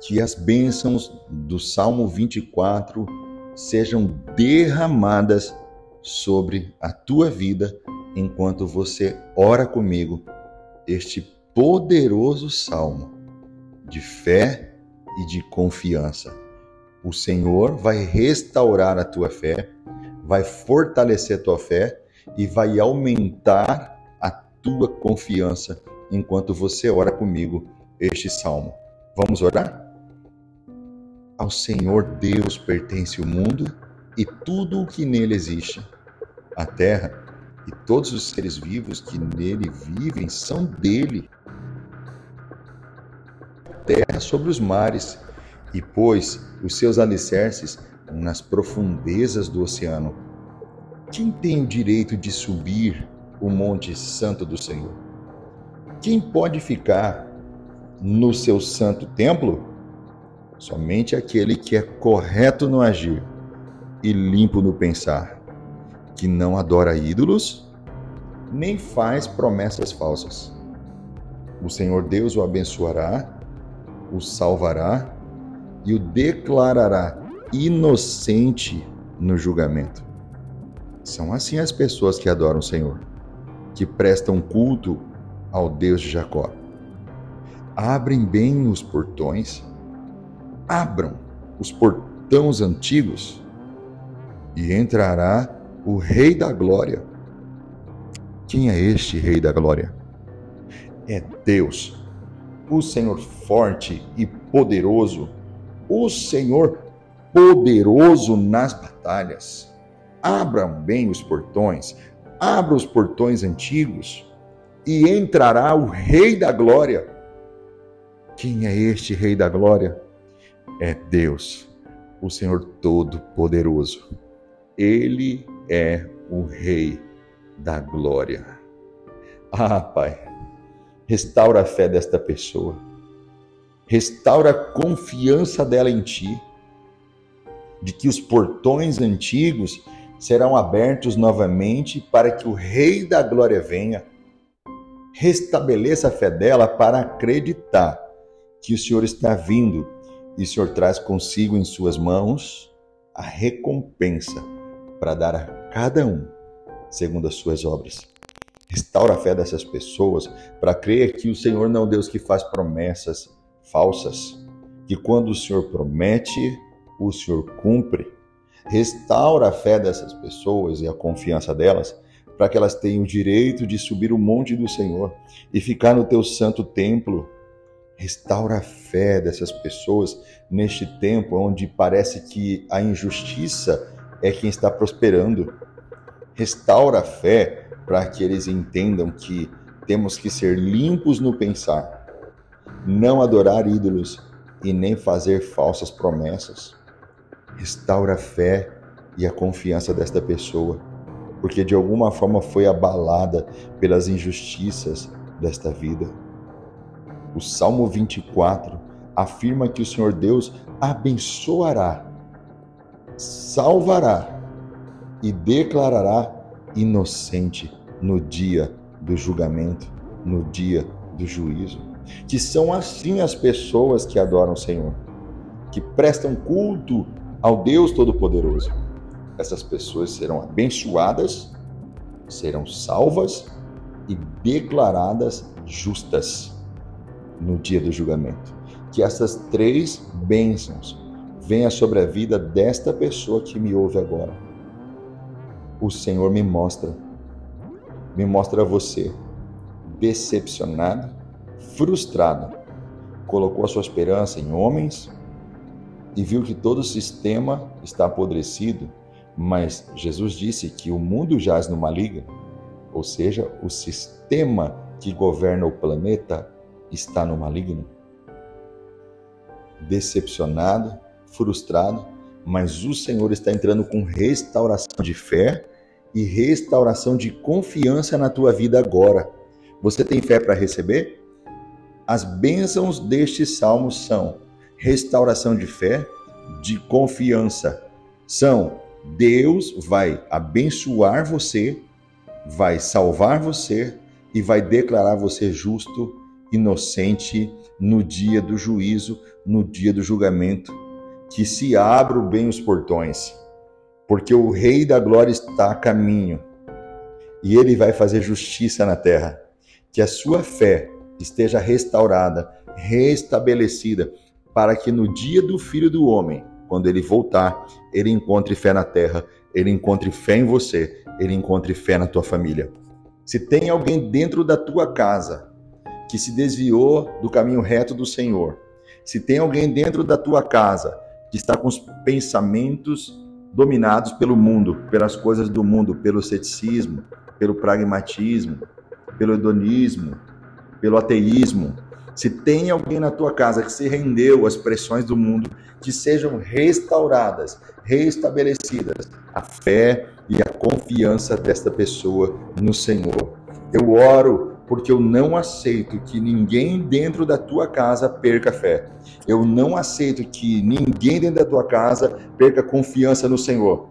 que as bênçãos do Salmo 24 sejam derramadas sobre a tua vida enquanto você ora comigo este poderoso salmo de fé e de confiança. O Senhor vai restaurar a tua fé, vai fortalecer a tua fé e vai aumentar a tua confiança enquanto você ora comigo este salmo. Vamos orar? Ao Senhor Deus pertence o mundo e tudo o que nele existe. A terra e todos os seres vivos que nele vivem são dele. Terra sobre os mares e pôs os seus alicerces nas profundezas do oceano. Quem tem o direito de subir o monte santo do Senhor? Quem pode ficar no seu santo templo? Somente aquele que é correto no agir e limpo no pensar, que não adora ídolos, nem faz promessas falsas. O Senhor Deus o abençoará, o salvará e o declarará inocente no julgamento. São assim as pessoas que adoram o Senhor, que prestam culto ao Deus de Jacó. Abrem bem os portões abram os portões antigos e entrará o Rei da Glória. Quem é este Rei da Glória? É Deus, o Senhor forte e poderoso, o Senhor poderoso nas batalhas. Abram bem os portões, abra os portões antigos e entrará o Rei da Glória. Quem é este Rei da Glória? É Deus, o Senhor Todo-Poderoso. Ele é o Rei da glória. Ah, Pai, restaura a fé desta pessoa, restaura a confiança dela em Ti, de que os portões antigos serão abertos novamente para que o Rei da glória venha. Restabeleça a fé dela para acreditar que o Senhor está vindo e o Senhor traz consigo em suas mãos a recompensa para dar a cada um segundo as suas obras. Restaura a fé dessas pessoas para crer que o Senhor não é um Deus que faz promessas falsas, que quando o Senhor promete, o Senhor cumpre. Restaura a fé dessas pessoas e a confiança delas para que elas tenham o direito de subir o monte do Senhor e ficar no teu santo templo Restaura a fé dessas pessoas neste tempo onde parece que a injustiça é quem está prosperando. Restaura a fé para que eles entendam que temos que ser limpos no pensar, não adorar ídolos e nem fazer falsas promessas. Restaura a fé e a confiança desta pessoa, porque de alguma forma foi abalada pelas injustiças desta vida. O Salmo 24 afirma que o Senhor Deus abençoará, salvará e declarará inocente no dia do julgamento, no dia do juízo. Que são assim as pessoas que adoram o Senhor, que prestam culto ao Deus Todo-Poderoso. Essas pessoas serão abençoadas, serão salvas e declaradas justas no dia do julgamento. Que essas três bênçãos venham sobre a vida desta pessoa que me ouve agora. O Senhor me mostra, me mostra você decepcionado, frustrado, colocou a sua esperança em homens e viu que todo o sistema está apodrecido, mas Jesus disse que o mundo jaz no maligno, ou seja, o sistema que governa o planeta está no maligno? Decepcionado, frustrado, mas o Senhor está entrando com restauração de fé e restauração de confiança na tua vida agora. Você tem fé para receber? As bênçãos deste salmo são restauração de fé, de confiança. São Deus vai abençoar você, vai salvar você e vai declarar você justo inocente no dia do juízo, no dia do julgamento. Que se abram bem os portões, porque o Rei da Glória está a caminho e ele vai fazer justiça na terra. Que a sua fé esteja restaurada, restabelecida, para que no dia do Filho do Homem, quando ele voltar, ele encontre fé na terra, ele encontre fé em você, ele encontre fé na tua família. Se tem alguém dentro da tua casa que se desviou do caminho reto do Senhor, se tem alguém dentro da tua casa que está com os pensamentos dominados pelo mundo, pelas coisas do mundo, pelo ceticismo, pelo pragmatismo, pelo hedonismo, pelo ateísmo, se tem alguém na tua casa que se rendeu às pressões do mundo, que sejam restauradas, restabelecidas a fé e a confiança desta pessoa no Senhor. Eu oro porque eu não aceito que ninguém dentro da tua casa perca fé. Eu não aceito que ninguém dentro da tua casa perca confiança no Senhor.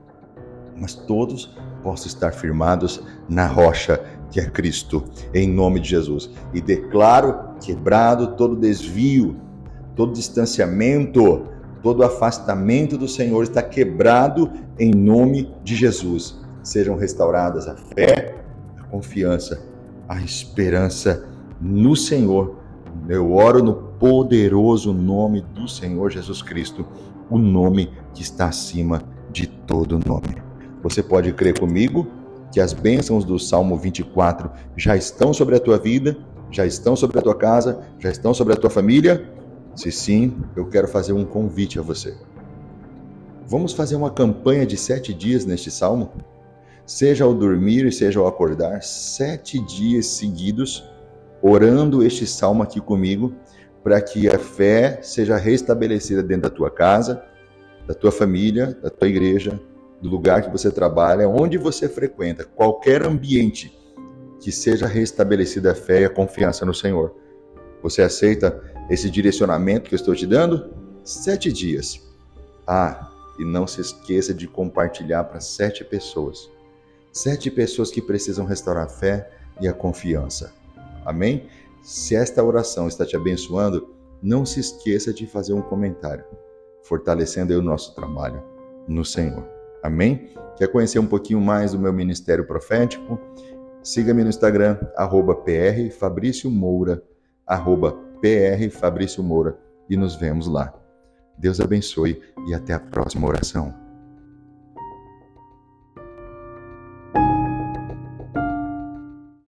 Mas todos possam estar firmados na rocha que é Cristo, em nome de Jesus. E declaro quebrado todo desvio, todo distanciamento, todo afastamento do Senhor está quebrado em nome de Jesus. Sejam restauradas a fé, a confiança, a esperança no Senhor. Eu oro no poderoso nome do Senhor Jesus Cristo, o nome que está acima de todo nome. Você pode crer comigo que as bênçãos do Salmo 24 já estão sobre a tua vida, já estão sobre a tua casa, já estão sobre a tua família? Se sim, eu quero fazer um convite a você. Vamos fazer uma campanha de sete dias neste salmo? Seja ao dormir e seja ao acordar, sete dias seguidos, orando este salmo aqui comigo, para que a fé seja restabelecida dentro da tua casa, da tua família, da tua igreja, do lugar que você trabalha, onde você frequenta, qualquer ambiente, que seja restabelecida a fé e a confiança no Senhor. Você aceita esse direcionamento que eu estou te dando? Sete dias. Ah, e não se esqueça de compartilhar para sete pessoas. Sete pessoas que precisam restaurar a fé e a confiança. Amém? Se esta oração está te abençoando, não se esqueça de fazer um comentário, fortalecendo o nosso trabalho no Senhor. Amém? Quer conhecer um pouquinho mais do meu ministério profético? Siga-me no Instagram, arroba PR Fabrício Moura, arroba PR Fabrício Moura, e nos vemos lá. Deus abençoe e até a próxima oração.